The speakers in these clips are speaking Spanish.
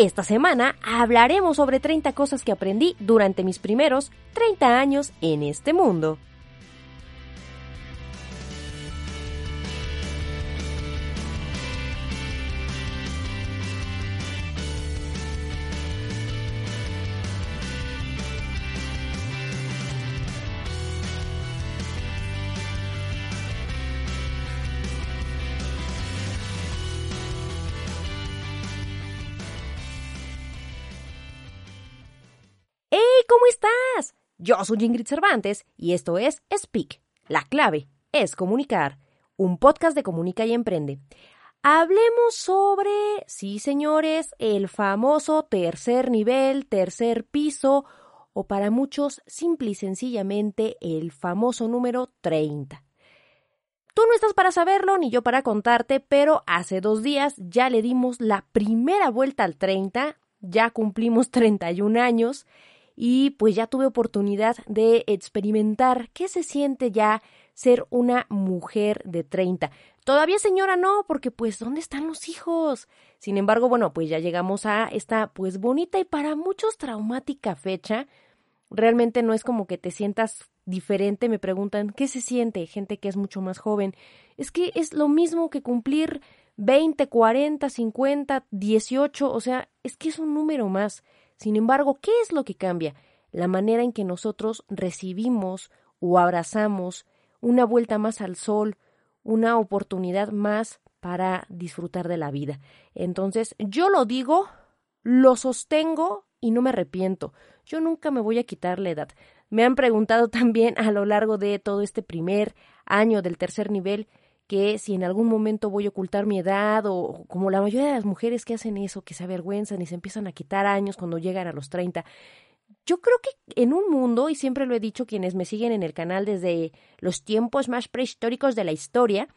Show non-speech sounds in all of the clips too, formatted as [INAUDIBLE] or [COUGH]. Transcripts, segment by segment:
Esta semana hablaremos sobre 30 cosas que aprendí durante mis primeros 30 años en este mundo. ¿Cómo estás? Yo soy Ingrid Cervantes y esto es Speak. La clave es comunicar, un podcast de Comunica y Emprende. Hablemos sobre, sí señores, el famoso tercer nivel, tercer piso, o para muchos, simple y sencillamente, el famoso número 30. Tú no estás para saberlo ni yo para contarte, pero hace dos días ya le dimos la primera vuelta al 30, ya cumplimos 31 años y pues ya tuve oportunidad de experimentar qué se siente ya ser una mujer de 30. Todavía señora no, porque pues ¿dónde están los hijos? Sin embargo, bueno, pues ya llegamos a esta pues bonita y para muchos traumática fecha. Realmente no es como que te sientas diferente, me preguntan, ¿qué se siente? Gente que es mucho más joven. Es que es lo mismo que cumplir 20, 40, 50, 18, o sea, es que es un número más. Sin embargo, ¿qué es lo que cambia? La manera en que nosotros recibimos o abrazamos una vuelta más al sol, una oportunidad más para disfrutar de la vida. Entonces, yo lo digo, lo sostengo y no me arrepiento. Yo nunca me voy a quitar la edad. Me han preguntado [LAUGHS] también a lo largo de todo este primer año del tercer nivel que si en algún momento voy a ocultar mi edad o como la mayoría de las mujeres que hacen eso, que se avergüenzan y se empiezan a quitar años cuando llegan a los 30. Yo creo que en un mundo, y siempre lo he dicho quienes me siguen en el canal desde los tiempos más prehistóricos de la historia,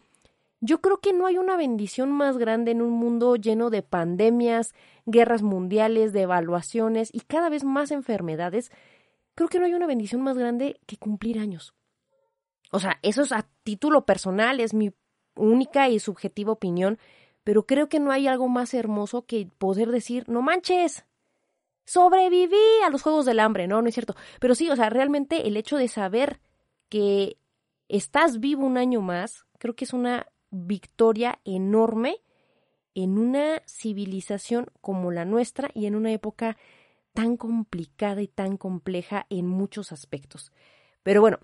yo creo que no hay una bendición más grande en un mundo lleno de pandemias, guerras mundiales, devaluaciones y cada vez más enfermedades. Creo que no hay una bendición más grande que cumplir años. O sea, eso es a título personal, es mi única y subjetiva opinión, pero creo que no hay algo más hermoso que poder decir, no manches, sobreviví a los Juegos del Hambre, no, no es cierto. Pero sí, o sea, realmente el hecho de saber que estás vivo un año más, creo que es una victoria enorme en una civilización como la nuestra y en una época tan complicada y tan compleja en muchos aspectos. Pero bueno,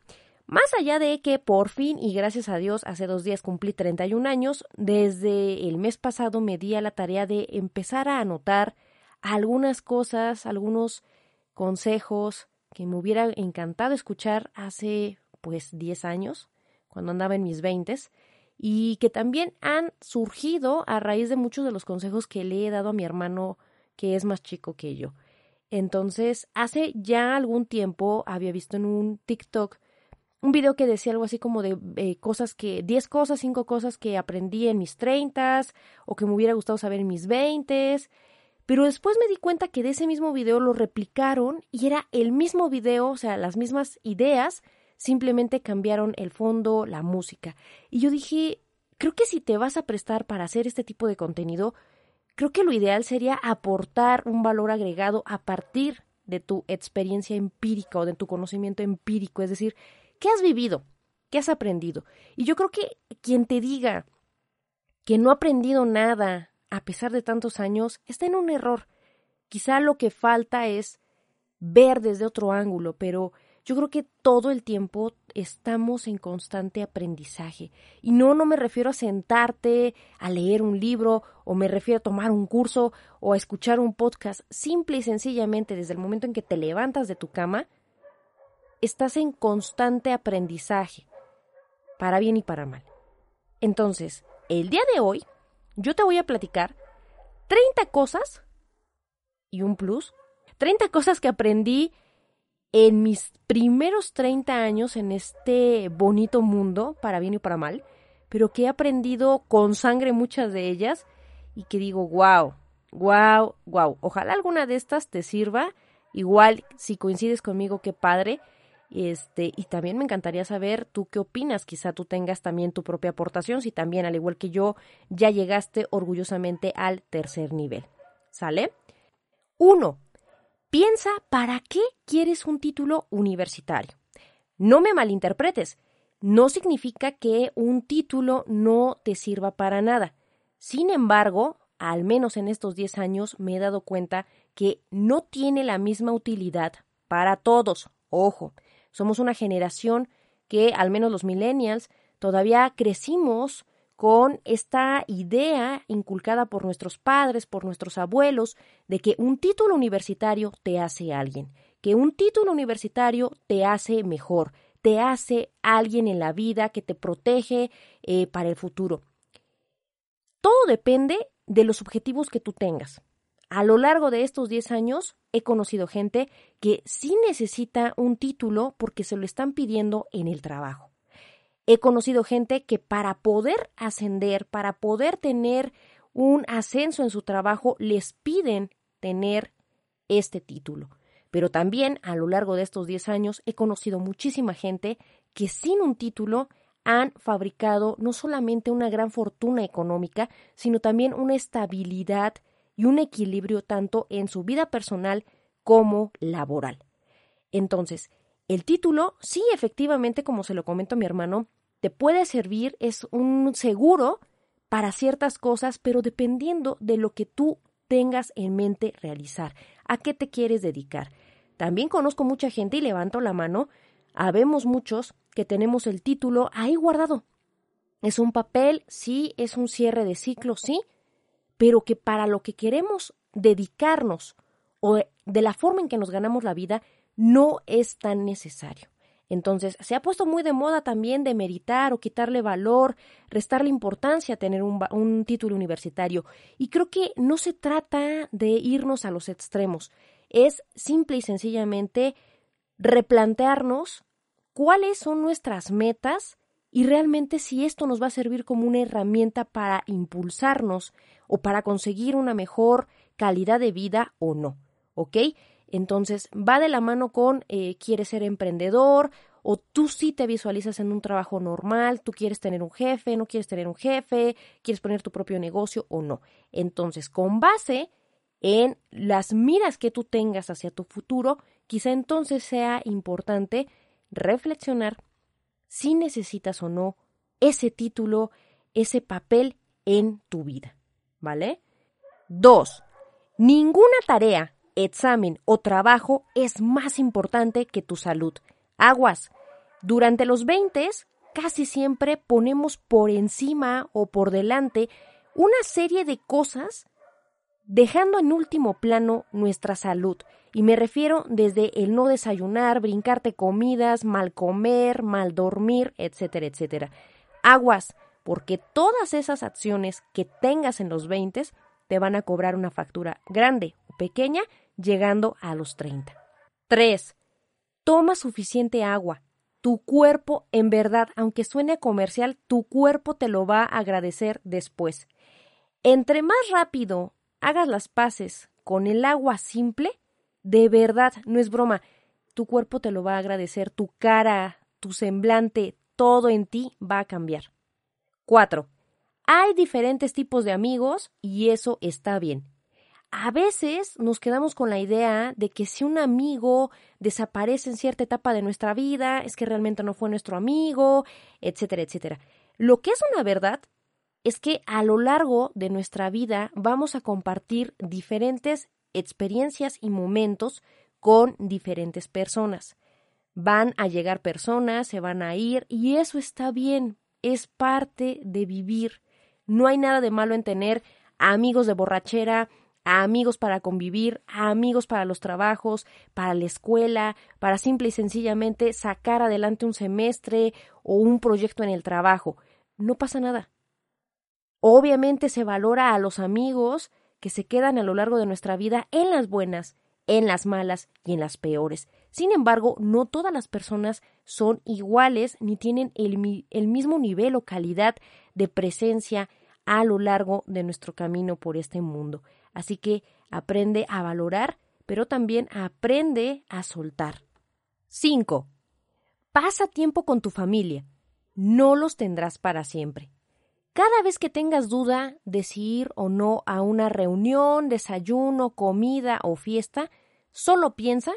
más allá de que por fin y gracias a Dios hace dos días cumplí 31 años, desde el mes pasado me di a la tarea de empezar a anotar algunas cosas, algunos consejos que me hubiera encantado escuchar hace pues 10 años, cuando andaba en mis 20 y que también han surgido a raíz de muchos de los consejos que le he dado a mi hermano que es más chico que yo. Entonces, hace ya algún tiempo había visto en un TikTok un video que decía algo así como de eh, cosas que, 10 cosas, 5 cosas que aprendí en mis 30 o que me hubiera gustado saber en mis 20 pero después me di cuenta que de ese mismo video lo replicaron y era el mismo video, o sea, las mismas ideas, simplemente cambiaron el fondo, la música. Y yo dije, creo que si te vas a prestar para hacer este tipo de contenido, creo que lo ideal sería aportar un valor agregado a partir de tu experiencia empírica o de tu conocimiento empírico, es decir, ¿Qué has vivido? ¿Qué has aprendido? Y yo creo que quien te diga que no ha aprendido nada a pesar de tantos años está en un error. Quizá lo que falta es ver desde otro ángulo, pero yo creo que todo el tiempo estamos en constante aprendizaje. Y no, no me refiero a sentarte a leer un libro o me refiero a tomar un curso o a escuchar un podcast. Simple y sencillamente desde el momento en que te levantas de tu cama, estás en constante aprendizaje, para bien y para mal. Entonces, el día de hoy, yo te voy a platicar 30 cosas y un plus, 30 cosas que aprendí en mis primeros 30 años en este bonito mundo, para bien y para mal, pero que he aprendido con sangre muchas de ellas y que digo, wow, wow, wow, ojalá alguna de estas te sirva. Igual, si coincides conmigo, qué padre. Este, y también me encantaría saber tú qué opinas. Quizá tú tengas también tu propia aportación, si también, al igual que yo, ya llegaste orgullosamente al tercer nivel. ¿Sale? 1. Piensa para qué quieres un título universitario. No me malinterpretes, no significa que un título no te sirva para nada. Sin embargo, al menos en estos 10 años me he dado cuenta que no tiene la misma utilidad para todos. Ojo, somos una generación que, al menos los millennials, todavía crecimos con esta idea inculcada por nuestros padres, por nuestros abuelos, de que un título universitario te hace alguien, que un título universitario te hace mejor, te hace alguien en la vida que te protege eh, para el futuro. Todo depende de los objetivos que tú tengas. A lo largo de estos 10 años he conocido gente que sí necesita un título porque se lo están pidiendo en el trabajo. He conocido gente que para poder ascender, para poder tener un ascenso en su trabajo, les piden tener este título. Pero también a lo largo de estos 10 años he conocido muchísima gente que sin un título han fabricado no solamente una gran fortuna económica, sino también una estabilidad y un equilibrio tanto en su vida personal como laboral. Entonces, el título, sí, efectivamente, como se lo comento a mi hermano, te puede servir, es un seguro para ciertas cosas, pero dependiendo de lo que tú tengas en mente realizar, a qué te quieres dedicar. También conozco mucha gente y levanto la mano, habemos muchos que tenemos el título ahí guardado. Es un papel, sí, es un cierre de ciclo, sí, pero que para lo que queremos dedicarnos o de la forma en que nos ganamos la vida no es tan necesario. Entonces, se ha puesto muy de moda también de meritar o quitarle valor, restarle importancia a tener un, un, título universitario. Y creo que no se trata de irnos a los extremos, es simple y sencillamente replantearnos cuáles son nuestras metas y realmente si esto nos va a servir como una herramienta para impulsarnos o para conseguir una mejor calidad de vida o no. ¿Ok? Entonces va de la mano con eh, quieres ser emprendedor o tú sí te visualizas en un trabajo normal, tú quieres tener un jefe, no quieres tener un jefe, quieres poner tu propio negocio o no. Entonces, con base en las miras que tú tengas hacia tu futuro, quizá entonces sea importante reflexionar si necesitas o no ese título, ese papel en tu vida. ¿Vale? Dos, ninguna tarea examen o trabajo es más importante que tu salud. Aguas. Durante los 20 casi siempre ponemos por encima o por delante una serie de cosas dejando en último plano nuestra salud. Y me refiero desde el no desayunar, brincarte comidas, mal comer, mal dormir, etcétera, etcétera. Aguas, porque todas esas acciones que tengas en los 20 te van a cobrar una factura grande o pequeña llegando a los 30. 3. Toma suficiente agua. Tu cuerpo, en verdad, aunque suene comercial, tu cuerpo te lo va a agradecer después. Entre más rápido hagas las paces con el agua simple, de verdad, no es broma, tu cuerpo te lo va a agradecer, tu cara, tu semblante, todo en ti va a cambiar. 4. Hay diferentes tipos de amigos y eso está bien a veces nos quedamos con la idea de que si un amigo desaparece en cierta etapa de nuestra vida, es que realmente no fue nuestro amigo, etcétera, etcétera. Lo que es una verdad es que a lo largo de nuestra vida vamos a compartir diferentes experiencias y momentos con diferentes personas. Van a llegar personas, se van a ir y eso está bien, es parte de vivir. No hay nada de malo en tener amigos de borrachera, amigos para convivir, amigos para los trabajos, para la escuela, para simple y sencillamente sacar adelante un semestre o un proyecto en el trabajo. No pasa nada. Obviamente se valora a los amigos que se quedan a lo largo de nuestra vida en las buenas, en las malas y en las peores. Sin embargo, no todas las personas son iguales ni tienen el, mismo nivel o calidad de presencia a lo largo de nuestro camino por este mundo. Así que aprende a valorar, pero también aprende a soltar. 5. Pasa tiempo con tu familia. No los tendrás para siempre. Cada vez que tengas duda de si ir o no a una reunión, desayuno, comida o fiesta, solo piensa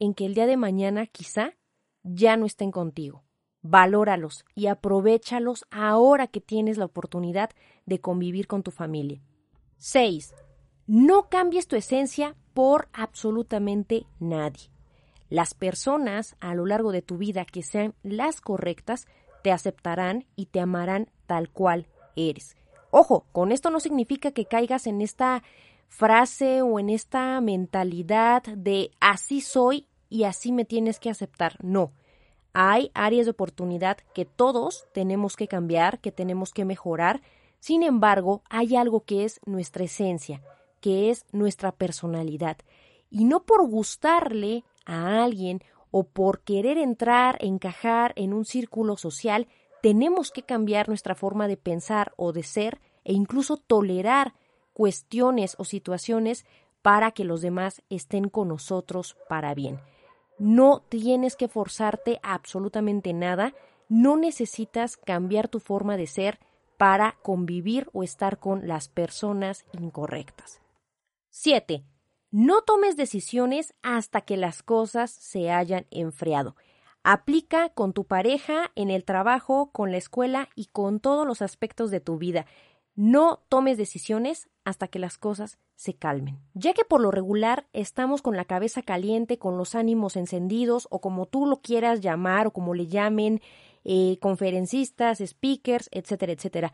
en que el día de mañana quizá ya no estén contigo. Valóralos y aprovechalos ahora que tienes la oportunidad de convivir con tu familia. 6. No cambies tu esencia por absolutamente nadie. Las personas a lo largo de tu vida que sean las correctas te aceptarán y te amarán tal cual eres. Ojo, con esto no significa que caigas en esta frase o en esta mentalidad de así soy y así me tienes que aceptar. No. Hay áreas de oportunidad que todos tenemos que cambiar, que tenemos que mejorar. Sin embargo, hay algo que es nuestra esencia, que es nuestra personalidad. Y no por gustarle a alguien o por querer entrar, encajar en un círculo social, tenemos que cambiar nuestra forma de pensar o de ser e incluso tolerar cuestiones o situaciones para que los demás estén con nosotros para bien. No tienes que forzarte absolutamente nada, no necesitas cambiar tu forma de ser para convivir o estar con las personas incorrectas. 7. No tomes decisiones hasta que las cosas se hayan enfriado. Aplica con tu pareja, en el trabajo, con la escuela y con todos los aspectos de tu vida. No tomes decisiones hasta que las cosas se calmen. Ya que por lo regular estamos con la cabeza caliente, con los ánimos encendidos o como tú lo quieras llamar o como le llamen eh, conferencistas, speakers, etcétera, etcétera.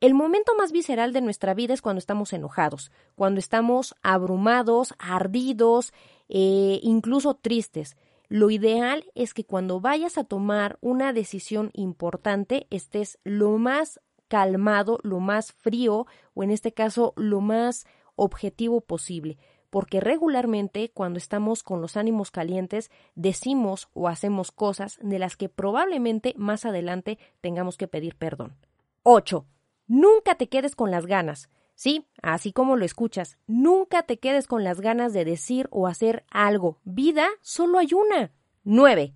El momento más visceral de nuestra vida es cuando estamos enojados, cuando estamos abrumados, ardidos, eh, incluso tristes. Lo ideal es que cuando vayas a tomar una decisión importante estés lo más calmado, lo más frío o en este caso lo más objetivo posible, porque regularmente cuando estamos con los ánimos calientes decimos o hacemos cosas de las que probablemente más adelante tengamos que pedir perdón. 8. Nunca te quedes con las ganas. Sí, así como lo escuchas, nunca te quedes con las ganas de decir o hacer algo. Vida solo hay una. 9.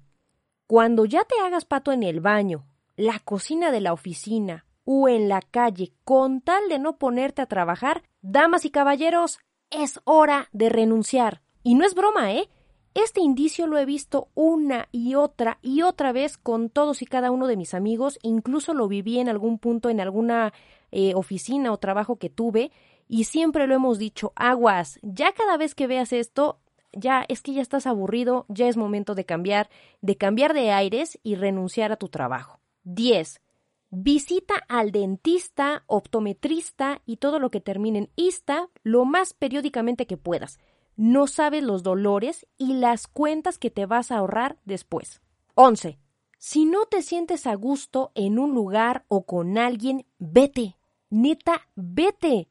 Cuando ya te hagas pato en el baño, la cocina de la oficina o en la calle con tal de no ponerte a trabajar, damas y caballeros, es hora de renunciar. Y no es broma, ¿eh? Este indicio lo he visto una y otra y otra vez con todos y cada uno de mis amigos, incluso lo viví en algún punto en alguna eh, oficina o trabajo que tuve, y siempre lo hemos dicho, aguas, ya cada vez que veas esto, ya es que ya estás aburrido, ya es momento de cambiar, de cambiar de aires y renunciar a tu trabajo. 10. Visita al dentista, optometrista y todo lo que termine en ista lo más periódicamente que puedas no sabes los dolores y las cuentas que te vas a ahorrar después. 11. Si no te sientes a gusto en un lugar o con alguien, vete. Neta, vete.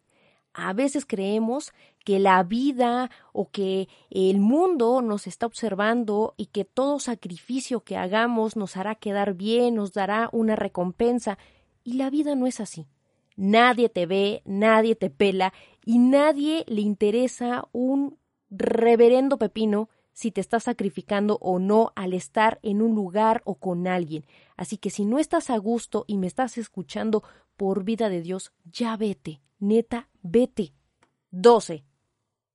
A veces creemos que la vida o que el mundo nos está observando y que todo sacrificio que hagamos nos hará quedar bien, nos dará una recompensa. Y la vida no es así. Nadie te ve, nadie te pela y nadie le interesa un reverendo pepino si te estás sacrificando o no al estar en un lugar o con alguien. Así que si no estás a gusto y me estás escuchando por vida de Dios, ya vete, neta, vete. 12.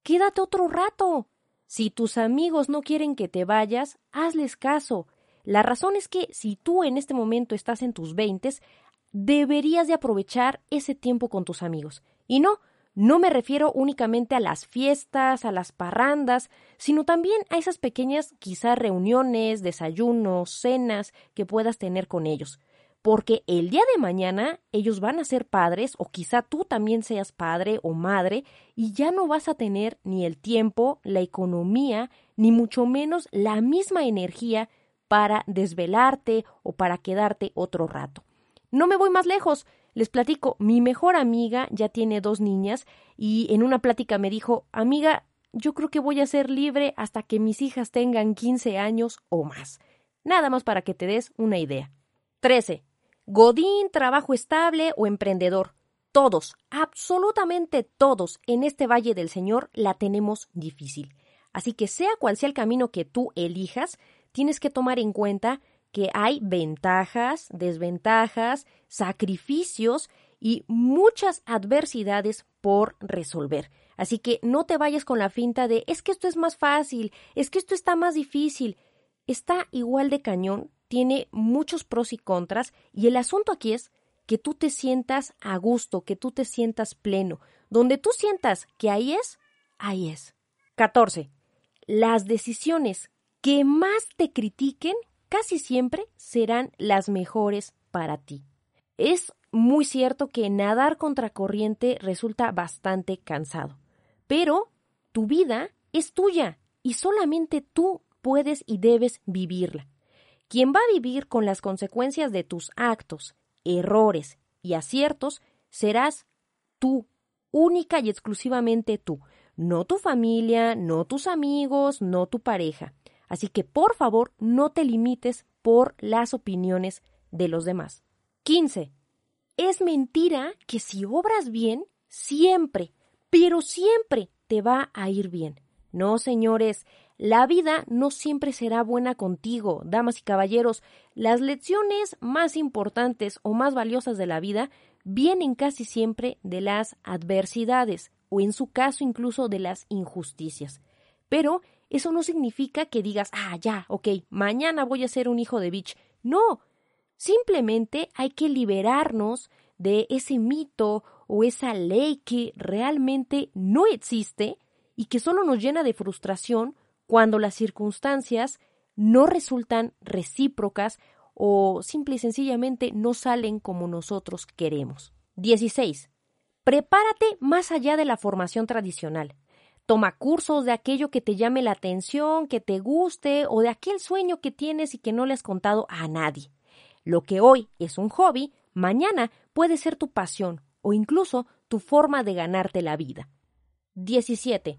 Quédate otro rato. Si tus amigos no quieren que te vayas, hazles caso. La razón es que si tú en este momento estás en tus veintes, deberías de aprovechar ese tiempo con tus amigos. Y no, no me refiero únicamente a las fiestas, a las parrandas, sino también a esas pequeñas quizás reuniones, desayunos, cenas que puedas tener con ellos. Porque el día de mañana ellos van a ser padres o quizá tú también seas padre o madre y ya no vas a tener ni el tiempo, la economía, ni mucho menos la misma energía para desvelarte o para quedarte otro rato. No me voy más lejos. Les platico, mi mejor amiga ya tiene dos niñas y en una plática me dijo, amiga, yo creo que voy a ser libre hasta que mis hijas tengan 15 años o más. Nada más para que te des una idea. 13. Godín, trabajo estable o emprendedor. Todos, absolutamente todos en este Valle del Señor la tenemos difícil. Así que sea cual sea el camino que tú elijas, tienes que tomar en cuenta que hay ventajas, desventajas, sacrificios y muchas adversidades por resolver. Así que no te vayas con la finta de es que esto es más fácil, es que esto está más difícil. Está igual de cañón, tiene muchos pros y contras y el asunto aquí es que tú te sientas a gusto, que tú te sientas pleno. Donde tú sientas que ahí es, ahí es. 14. Las decisiones que más te critiquen casi siempre serán las mejores para ti. Es muy cierto que nadar contra corriente resulta bastante cansado, pero tu vida es tuya y solamente tú puedes y debes vivirla. Quien va a vivir con las consecuencias de tus actos, errores y aciertos serás tú, única y exclusivamente tú, no tu familia, no tus amigos, no tu pareja. Así que por favor no te limites por las opiniones de los demás. 15. Es mentira que si obras bien, siempre, pero siempre te va a ir bien. No, señores, la vida no siempre será buena contigo, damas y caballeros. Las lecciones más importantes o más valiosas de la vida vienen casi siempre de las adversidades o en su caso incluso de las injusticias. Pero eso no significa que digas, ah, ya, ok, mañana voy a ser un hijo de bitch. No, simplemente hay que liberarnos de ese mito o esa ley que realmente no existe y que solo nos llena de frustración cuando las circunstancias no resultan recíprocas o simple y sencillamente no salen como nosotros queremos. 16. Prepárate más allá de la formación tradicional. Toma cursos de aquello que te llame la atención, que te guste o de aquel sueño que tienes y que no le has contado a nadie. Lo que hoy es un hobby, mañana puede ser tu pasión o incluso tu forma de ganarte la vida. 17.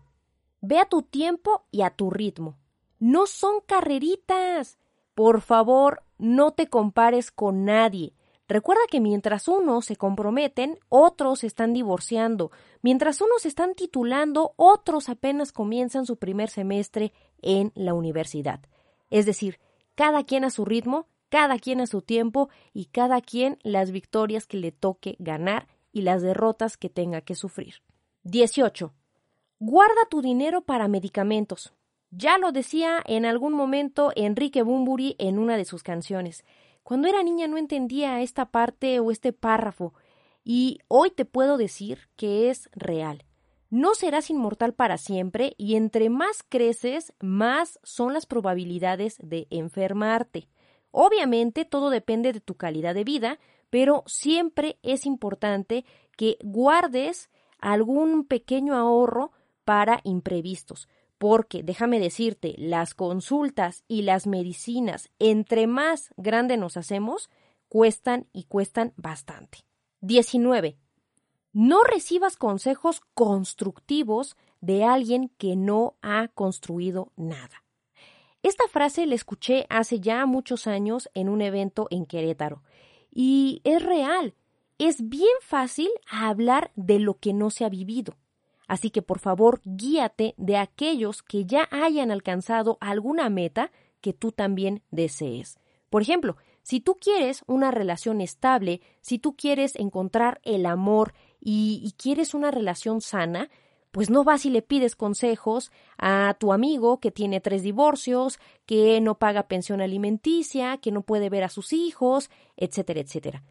Ve a tu tiempo y a tu ritmo. No son carreritas. Por favor, no te compares con nadie. Recuerda que mientras unos se comprometen, otros están divorciando. Mientras unos están titulando, otros apenas comienzan su primer semestre en la universidad. Es decir, cada quien a su ritmo, cada quien a su tiempo y cada quien las victorias que le toque ganar y las derrotas que tenga que sufrir. 18. Guarda tu dinero para medicamentos. Ya lo decía en algún momento Enrique Bumburi en una de sus canciones. Cuando era niña no entendía esta parte o este párrafo, y hoy te puedo decir que es real. No serás inmortal para siempre y entre más creces, más son las probabilidades de enfermarte. Obviamente todo depende de tu calidad de vida, pero siempre es importante que guardes algún pequeño ahorro para imprevistos, porque déjame decirte, las consultas y las medicinas, entre más grande nos hacemos, cuestan y cuestan bastante. 19. No recibas consejos constructivos de alguien que no ha construido nada. Esta frase la escuché hace ya muchos años en un evento en Querétaro y es real. Es bien fácil hablar de lo que no se ha vivido. Así que por favor guíate de aquellos que ya hayan alcanzado alguna meta que tú también desees. Por ejemplo, si tú quieres una relación estable, si tú quieres encontrar el amor y, quieres una relación sana, pues no vas y le pides consejos a tu amigo que tiene tres divorcios, que no paga pensión alimenticia, que no puede ver a sus hijos, etcétera, etcétera.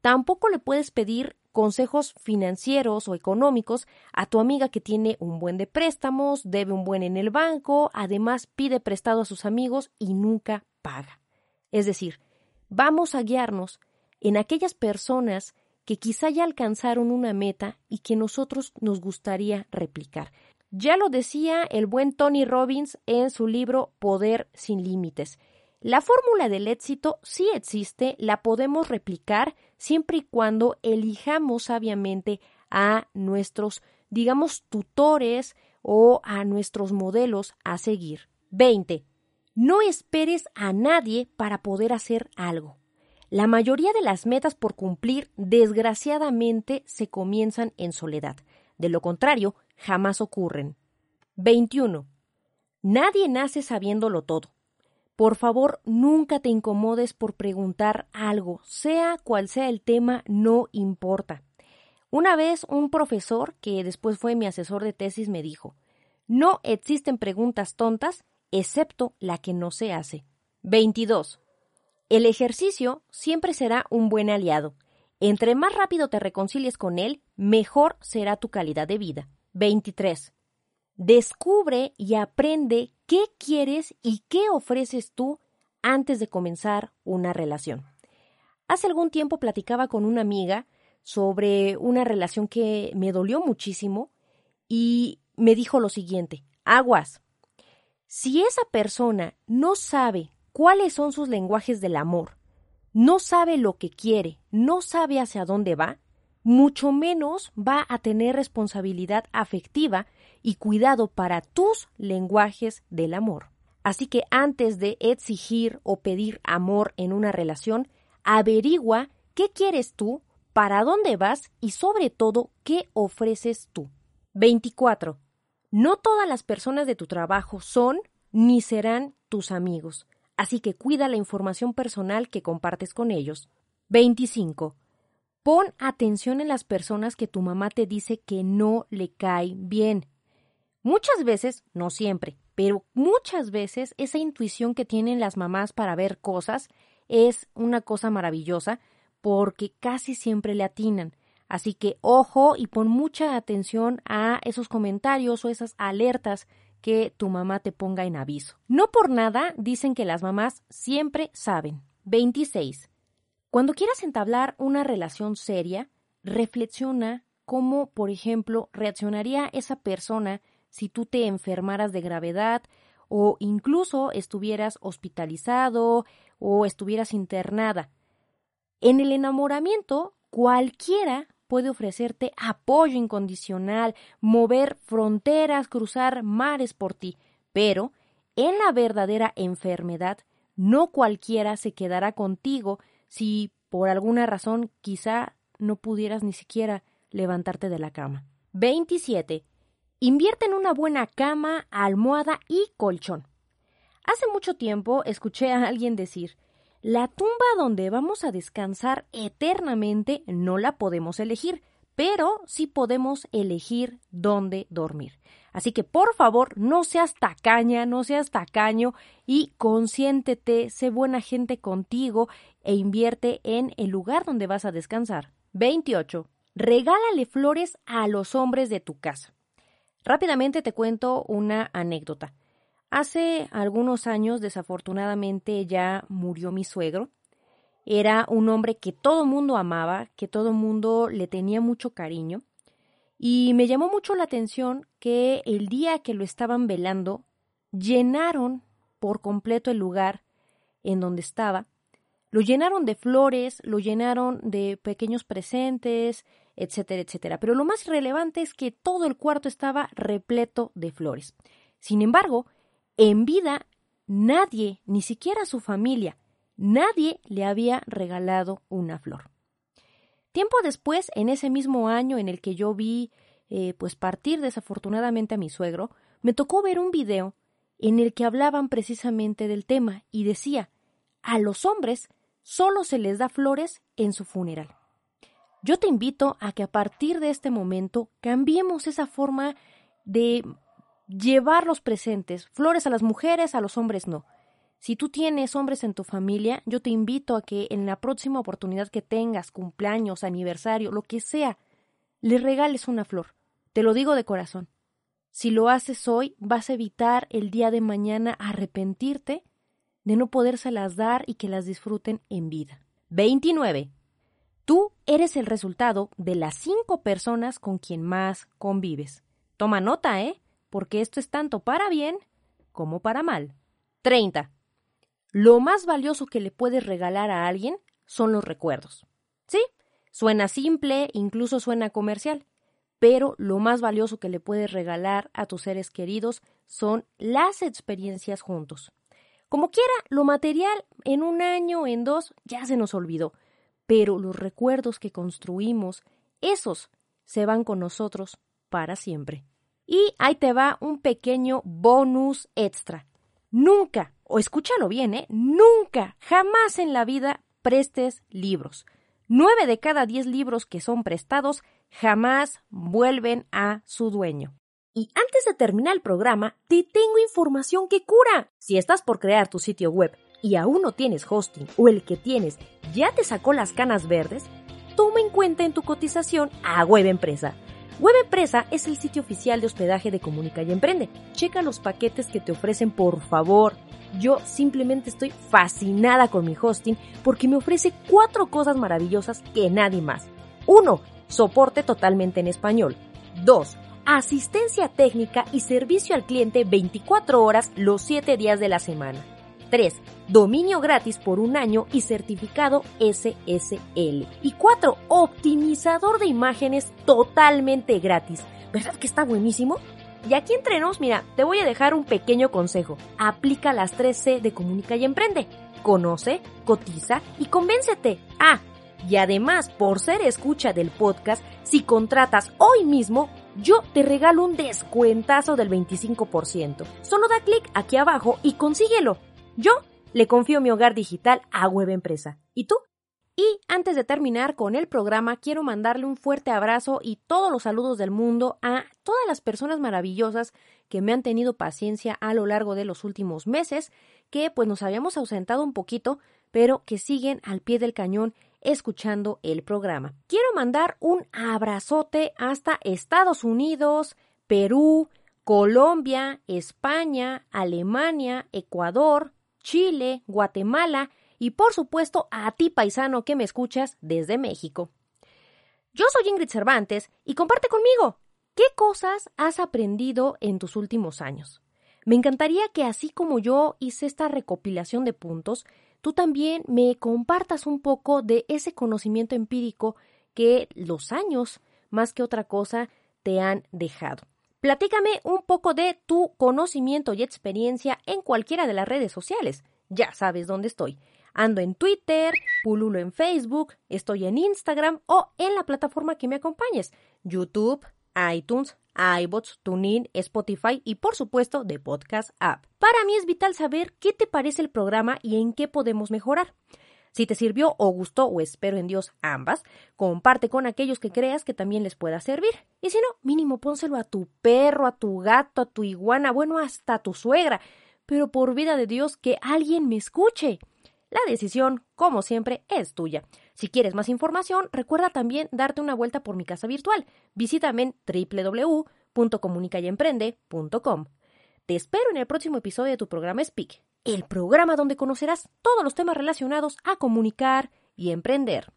Tampoco le puedes pedir consejos financieros o económicos a tu amiga que tiene un buen de préstamos, debe un buen en el banco, además pide prestado a sus amigos y nunca paga. Es decir, vamos a guiarnos en aquellas personas que quizá ya alcanzaron una meta y que nosotros nos gustaría replicar. Ya lo decía el buen Tony Robbins en su libro Poder sin Límites. La fórmula del éxito sí existe, la podemos replicar siempre y cuando elijamos sabiamente a nuestros, digamos, tutores o a nuestros modelos a seguir. 20. No esperes a nadie para poder hacer algo. La mayoría de las metas por cumplir, desgraciadamente, se comienzan en soledad. De lo contrario, jamás ocurren. 21. Nadie nace sabiéndolo todo. Por favor, nunca te incomodes por preguntar algo, sea cual sea el tema, no importa. Una vez un profesor, que después fue mi asesor de tesis, me dijo, no existen preguntas tontas, excepto la que no se hace. 22. El ejercicio siempre será un buen aliado. Entre más rápido te reconcilies con él, mejor será tu calidad de vida. 23. Descubre y aprende qué quieres y qué ofreces tú antes de comenzar una relación. Hace algún tiempo platicaba con una amiga sobre una relación que me dolió muchísimo y me dijo lo siguiente, aguas, si esa persona no sabe cuáles son sus lenguajes del amor, no sabe lo que quiere, no sabe hacia dónde va, mucho menos va a tener responsabilidad afectiva y cuidado para tus lenguajes del amor. Así que antes de exigir o pedir amor en una relación, averigua qué quieres tú, para dónde vas y sobre todo qué ofreces tú. 24. No todas las personas de tu trabajo son ni serán tus amigos, así que cuida la información personal que compartes con ellos. 25. Pon atención en las personas que tu mamá te dice que no le caen bien. Muchas veces, no siempre, pero muchas veces esa intuición que tienen las mamás para ver cosas es una cosa maravillosa porque casi siempre le atinan. Así que ojo y pon mucha atención a esos comentarios o esas alertas que tu mamá te ponga en aviso. No por nada dicen que las mamás siempre saben. 26. Cuando quieras entablar una relación seria, reflexiona cómo, por ejemplo, reaccionaría esa persona si tú te enfermaras de gravedad o incluso estuvieras hospitalizado o estuvieras internada. En el enamoramiento, cualquiera puede ofrecerte apoyo incondicional, mover fronteras, cruzar mares por ti, pero en la verdadera enfermedad no cualquiera se quedará contigo si por alguna razón quizá no pudieras ni siquiera levantarte de la cama. 27. Invierte en una buena cama, almohada y colchón. Hace mucho tiempo escuché a alguien decir la tumba donde vamos a descansar eternamente no la podemos elegir, pero sí podemos elegir dónde dormir. Así que por favor, no seas tacaña, no seas tacaño y consiéntete, sé buena gente contigo e invierte en el lugar donde vas a descansar. 28. Regálale flores a los hombres de tu casa. Rápidamente te cuento una anécdota. Hace algunos años, desafortunadamente, ya murió mi suegro. Era un hombre que todo mundo amaba, que todo mundo le tenía mucho cariño. Y me llamó mucho la atención que el día que lo estaban velando, llenaron por completo el lugar en donde estaba. Lo llenaron de flores, lo llenaron de pequeños presentes, etcétera, etcétera. Pero lo más relevante es que todo el cuarto estaba repleto de flores. Sin embargo, en vida, nadie, ni siquiera su familia, nadie le había regalado una flor. Tiempo después, en ese mismo año en el que yo vi eh, pues partir desafortunadamente a mi suegro, me tocó ver un video en el que hablaban precisamente del tema y decía a los hombres solo se les da flores en su funeral. Yo te invito a que a partir de este momento cambiemos esa forma de llevar los presentes, flores a las mujeres, a los hombres no. Si tú tienes hombres en tu familia, yo te invito a que en la próxima oportunidad que tengas, cumpleaños, aniversario, lo que sea, le regales una flor. Te lo digo de corazón. Si lo haces hoy, vas a evitar el día de mañana arrepentirte de no podérselas dar y que las disfruten en vida. 29. Tú eres el resultado de las cinco personas con quien más convives. Toma nota, ¿eh? porque esto es tanto para bien como para mal. 30. Lo más valioso que le puedes regalar a alguien son los recuerdos. ¿Sí? Suena simple, incluso suena comercial, pero lo más valioso que le puedes regalar a tus seres queridos son las experiencias juntos. Como quiera, lo material en un año, en dos, ya se nos olvidó, pero los recuerdos que construimos, esos se van con nosotros para siempre. Y ahí te va un pequeño bonus extra. Nunca, o escúchalo bien, ¿eh? Nunca, jamás en la vida prestes libros. Nueve de cada diez libros que son prestados jamás vuelven a su dueño. Y antes de terminar el programa, te tengo información que cura. Si estás por crear tu sitio web y aún no tienes hosting o el que tienes ya te sacó las canas verdes, toma en cuenta en tu cotización a Web Empresa. Web Empresa es el sitio oficial de hospedaje de Comunica y Emprende. Checa los paquetes que te ofrecen, por favor. Yo simplemente estoy fascinada con mi hosting porque me ofrece cuatro cosas maravillosas que nadie más. 1. Soporte totalmente en español. 2. Asistencia técnica y servicio al cliente 24 horas los 7 días de la semana. 3. Dominio gratis por un año y certificado SSL. Y 4. Optimizador de imágenes totalmente gratis. ¿Verdad que está buenísimo? Y aquí entre nos, mira, te voy a dejar un pequeño consejo. Aplica las 3C de Comunica y Emprende. Conoce, cotiza y convéncete. Ah, y además, por ser escucha del podcast, si contratas hoy mismo, yo te regalo un descuentazo del 25%. Solo da clic aquí abajo y consíguelo. Yo le confío mi hogar digital a Web Empresa. ¿Y tú? Y antes de terminar con el programa, quiero mandarle un fuerte abrazo y todos los saludos del mundo a todas las personas maravillosas que me han tenido paciencia a lo largo de los últimos meses, que pues nos habíamos ausentado un poquito, pero que siguen al pie del cañón escuchando el programa. Quiero mandar un abrazote hasta Estados Unidos, Perú, Colombia, España, Alemania, Ecuador, Chile, Guatemala y por supuesto a ti paisano que me escuchas desde México. Yo soy Ingrid Cervantes y comparte conmigo qué cosas has aprendido en tus últimos años. Me encantaría que así como yo hice esta recopilación de puntos, tú también me compartas un poco de ese conocimiento empírico que los años, más que otra cosa, te han dejado. Platícame un poco de tu conocimiento y experiencia en cualquiera de las redes sociales. Ya sabes dónde estoy. Ando en Twitter, pululo en Facebook, estoy en Instagram o en la plataforma que me acompañes, YouTube, iTunes, iBots, TuneIn, Spotify y por supuesto de Podcast App. Para mí es vital saber qué te parece el programa y en qué podemos mejorar. Si te sirvió o gustó o espero en Dios ambas, comparte con aquellos que creas que también les pueda servir. Y si no, mínimo pónselo a tu perro, a tu gato, a tu iguana, bueno, hasta a tu suegra. Pero por vida de Dios que alguien me escuche. La decisión, como siempre, es tuya. Si quieres más información, recuerda también darte una vuelta por mi casa virtual. Visítame en www.comunicayemprende.com. Te espero en el próximo episodio de tu programa Speak el programa donde conocerás todos los temas relacionados a comunicar y emprender.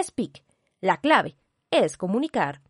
Speak. La clave es comunicar.